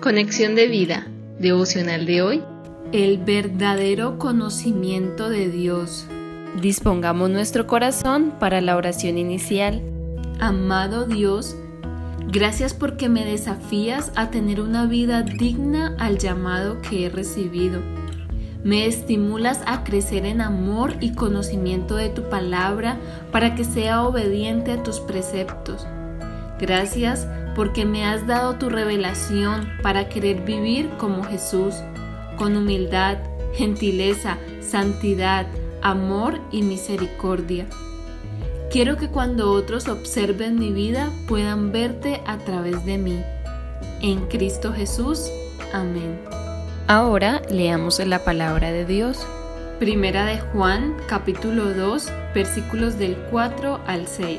Conexión de vida, devocional de hoy. El verdadero conocimiento de Dios. Dispongamos nuestro corazón para la oración inicial. Amado Dios, gracias porque me desafías a tener una vida digna al llamado que he recibido. Me estimulas a crecer en amor y conocimiento de tu palabra para que sea obediente a tus preceptos. Gracias porque me has dado tu revelación para querer vivir como Jesús, con humildad, gentileza, santidad, amor y misericordia. Quiero que cuando otros observen mi vida puedan verte a través de mí. En Cristo Jesús. Amén. Ahora leamos la palabra de Dios. Primera de Juan, capítulo 2, versículos del 4 al 6.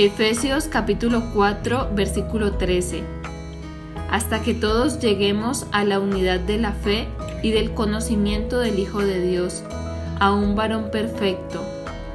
Efesios capítulo 4 versículo 13. Hasta que todos lleguemos a la unidad de la fe y del conocimiento del Hijo de Dios, a un varón perfecto,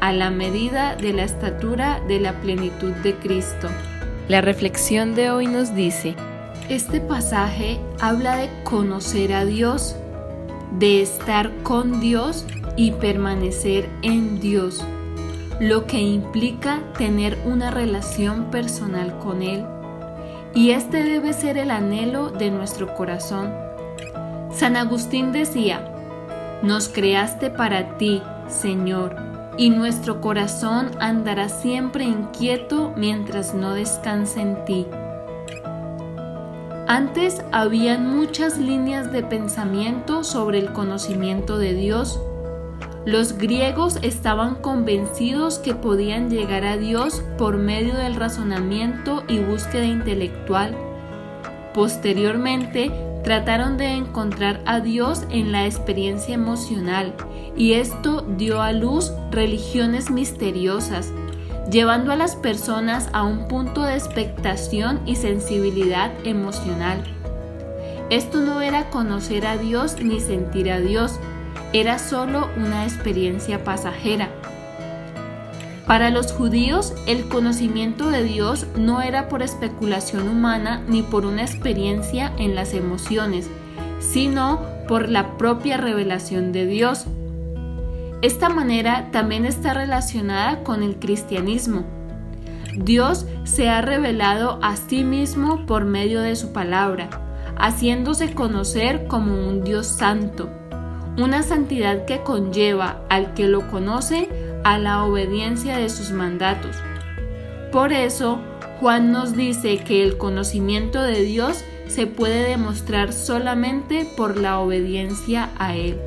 a la medida de la estatura de la plenitud de Cristo. La reflexión de hoy nos dice, este pasaje habla de conocer a Dios, de estar con Dios y permanecer en Dios lo que implica tener una relación personal con Él. Y este debe ser el anhelo de nuestro corazón. San Agustín decía, nos creaste para ti, Señor, y nuestro corazón andará siempre inquieto mientras no descanse en ti. Antes habían muchas líneas de pensamiento sobre el conocimiento de Dios, los griegos estaban convencidos que podían llegar a Dios por medio del razonamiento y búsqueda intelectual. Posteriormente, trataron de encontrar a Dios en la experiencia emocional y esto dio a luz religiones misteriosas, llevando a las personas a un punto de expectación y sensibilidad emocional. Esto no era conocer a Dios ni sentir a Dios, era solo una experiencia pasajera. Para los judíos, el conocimiento de Dios no era por especulación humana ni por una experiencia en las emociones, sino por la propia revelación de Dios. Esta manera también está relacionada con el cristianismo. Dios se ha revelado a sí mismo por medio de su palabra, haciéndose conocer como un Dios santo una santidad que conlleva al que lo conoce a la obediencia de sus mandatos. Por eso, Juan nos dice que el conocimiento de Dios se puede demostrar solamente por la obediencia a Él.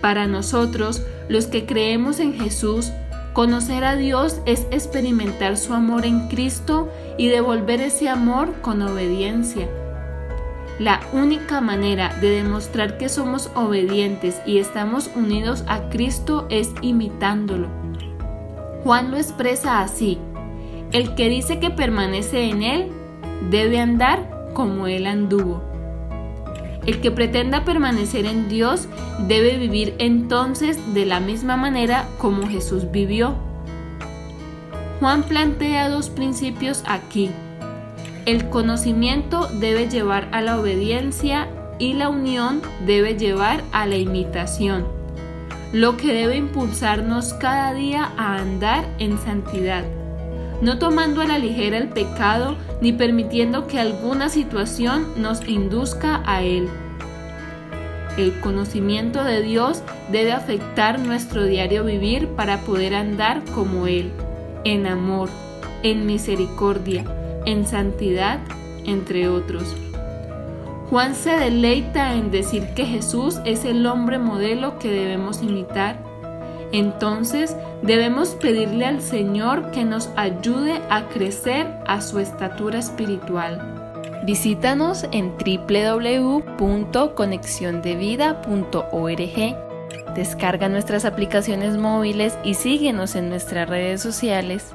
Para nosotros, los que creemos en Jesús, conocer a Dios es experimentar su amor en Cristo y devolver ese amor con obediencia. La única manera de demostrar que somos obedientes y estamos unidos a Cristo es imitándolo. Juan lo expresa así. El que dice que permanece en Él debe andar como Él anduvo. El que pretenda permanecer en Dios debe vivir entonces de la misma manera como Jesús vivió. Juan plantea dos principios aquí. El conocimiento debe llevar a la obediencia y la unión debe llevar a la imitación, lo que debe impulsarnos cada día a andar en santidad, no tomando a la ligera el pecado ni permitiendo que alguna situación nos induzca a él. El conocimiento de Dios debe afectar nuestro diario vivir para poder andar como Él, en amor, en misericordia, en santidad, entre otros. Juan se deleita en decir que Jesús es el hombre modelo que debemos imitar. Entonces debemos pedirle al Señor que nos ayude a crecer a su estatura espiritual. Visítanos en www.conexiondevida.org. Descarga nuestras aplicaciones móviles y síguenos en nuestras redes sociales.